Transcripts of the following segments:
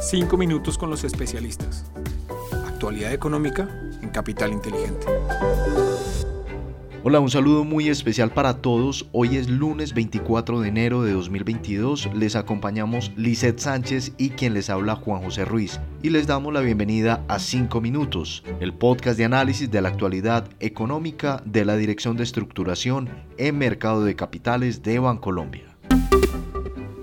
Cinco minutos con los especialistas. Actualidad económica en Capital Inteligente. Hola, un saludo muy especial para todos. Hoy es lunes 24 de enero de 2022. Les acompañamos Lizeth Sánchez y quien les habla Juan José Ruiz. Y les damos la bienvenida a 5 Minutos, el podcast de análisis de la actualidad económica de la Dirección de Estructuración en Mercado de Capitales de Bancolombia.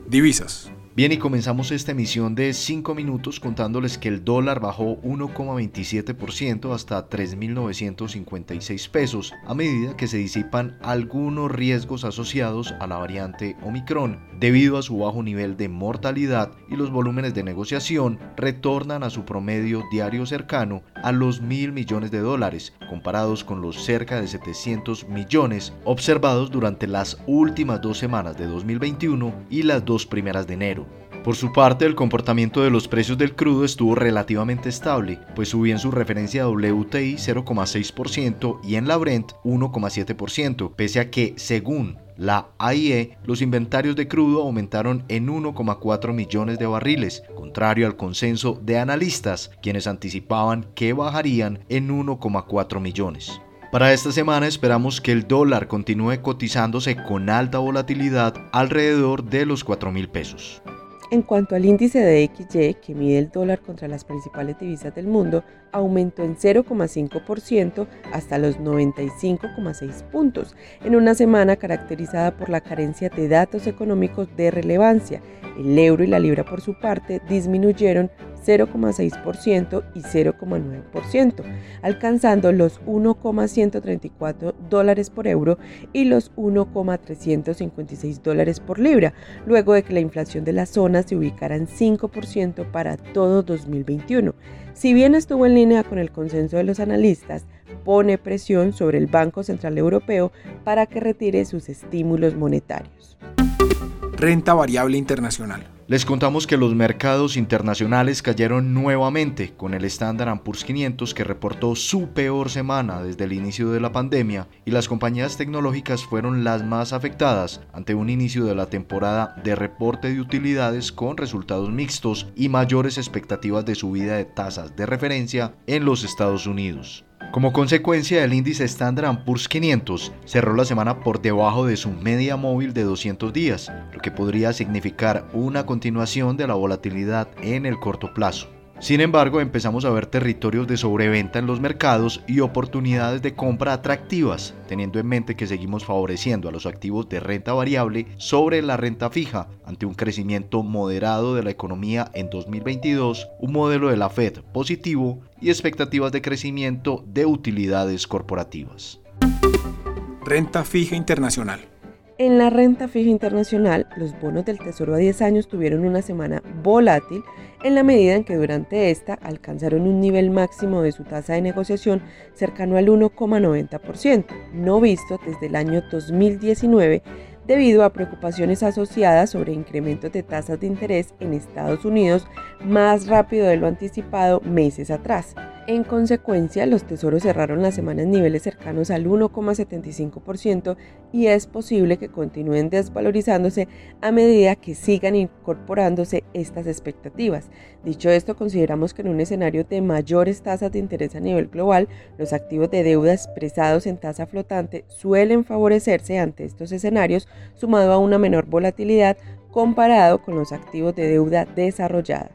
Divisas. Bien, y comenzamos esta emisión de 5 minutos contándoles que el dólar bajó 1,27% hasta 3.956 pesos a medida que se disipan algunos riesgos asociados a la variante Omicron debido a su bajo nivel de mortalidad y los volúmenes de negociación retornan a su promedio diario cercano a los mil millones de dólares comparados con los cerca de 700 millones observados durante las últimas dos semanas de 2021 y las dos primeras de enero. Por su parte, el comportamiento de los precios del crudo estuvo relativamente estable, pues subía en su referencia WTI 0,6% y en la Brent 1,7%, pese a que, según la AIE, los inventarios de crudo aumentaron en 1,4 millones de barriles, contrario al consenso de analistas, quienes anticipaban que bajarían en 1,4 millones. Para esta semana esperamos que el dólar continúe cotizándose con alta volatilidad alrededor de los 4 mil pesos. En cuanto al índice de XY, que mide el dólar contra las principales divisas del mundo, aumentó en 0,5% hasta los 95,6 puntos, en una semana caracterizada por la carencia de datos económicos de relevancia. El euro y la libra, por su parte, disminuyeron 0,6% y 0,9%, alcanzando los 1,134 dólares por euro y los 1,356 dólares por libra, luego de que la inflación de la zona se ubicara en 5% para todo 2021. Si bien estuvo en línea con el consenso de los analistas, pone presión sobre el Banco Central Europeo para que retire sus estímulos monetarios. Renta variable internacional. Les contamos que los mercados internacionales cayeron nuevamente con el Standard Poor's 500 que reportó su peor semana desde el inicio de la pandemia y las compañías tecnológicas fueron las más afectadas ante un inicio de la temporada de reporte de utilidades con resultados mixtos y mayores expectativas de subida de tasas de referencia en los Estados Unidos. Como consecuencia, el índice Standard Poor's 500 cerró la semana por debajo de su media móvil de 200 días, lo que podría significar una continuación de la volatilidad en el corto plazo. Sin embargo, empezamos a ver territorios de sobreventa en los mercados y oportunidades de compra atractivas, teniendo en mente que seguimos favoreciendo a los activos de renta variable sobre la renta fija ante un crecimiento moderado de la economía en 2022, un modelo de la Fed positivo y expectativas de crecimiento de utilidades corporativas. Renta fija internacional. En la renta fija internacional, los bonos del Tesoro a 10 años tuvieron una semana volátil en la medida en que durante esta alcanzaron un nivel máximo de su tasa de negociación cercano al 1,90%, no visto desde el año 2019 debido a preocupaciones asociadas sobre incrementos de tasas de interés en Estados Unidos más rápido de lo anticipado meses atrás. En consecuencia, los tesoros cerraron la semana en niveles cercanos al 1,75% y es posible que continúen desvalorizándose a medida que sigan incorporándose estas expectativas. Dicho esto, consideramos que en un escenario de mayores tasas de interés a nivel global, los activos de deuda expresados en tasa flotante suelen favorecerse ante estos escenarios, sumado a una menor volatilidad comparado con los activos de deuda desarrollada.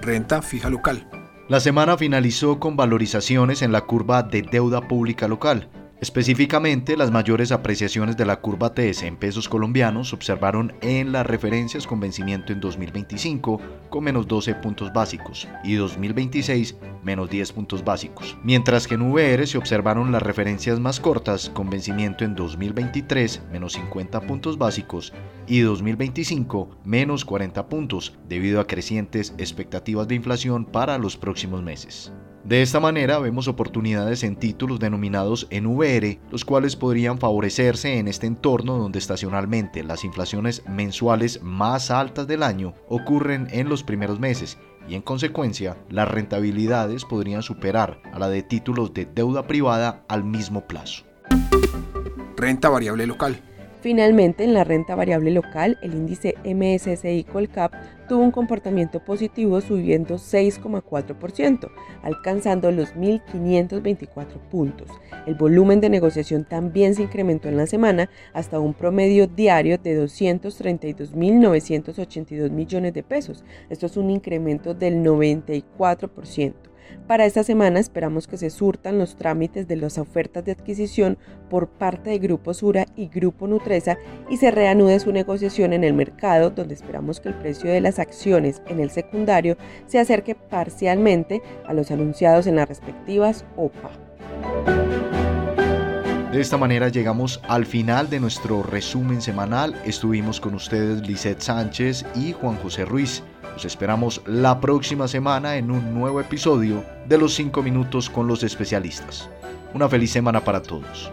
Renta fija local. La semana finalizó con valorizaciones en la curva de deuda pública local. Específicamente, las mayores apreciaciones de la curva TS en pesos colombianos se observaron en las referencias con vencimiento en 2025 con menos 12 puntos básicos y 2026 menos 10 puntos básicos, mientras que en VR se observaron las referencias más cortas con vencimiento en 2023 menos 50 puntos básicos y 2025 menos 40 puntos debido a crecientes expectativas de inflación para los próximos meses. De esta manera vemos oportunidades en títulos denominados en los cuales podrían favorecerse en este entorno donde estacionalmente las inflaciones mensuales más altas del año ocurren en los primeros meses y en consecuencia las rentabilidades podrían superar a la de títulos de deuda privada al mismo plazo. Renta variable local. Finalmente, en la renta variable local, el índice MSCI Colcap tuvo un comportamiento positivo subiendo 6,4%, alcanzando los 1.524 puntos. El volumen de negociación también se incrementó en la semana hasta un promedio diario de 232.982 millones de pesos. Esto es un incremento del 94%. Para esta semana esperamos que se surtan los trámites de las ofertas de adquisición por parte de Grupo Sura y Grupo Nutresa y se reanude su negociación en el mercado donde esperamos que el precio de las acciones en el secundario se acerque parcialmente a los anunciados en las respectivas OPA. De esta manera llegamos al final de nuestro resumen semanal. Estuvimos con ustedes Lisette Sánchez y Juan José Ruiz. Los esperamos la próxima semana en un nuevo episodio de Los 5 Minutos con los especialistas. Una feliz semana para todos.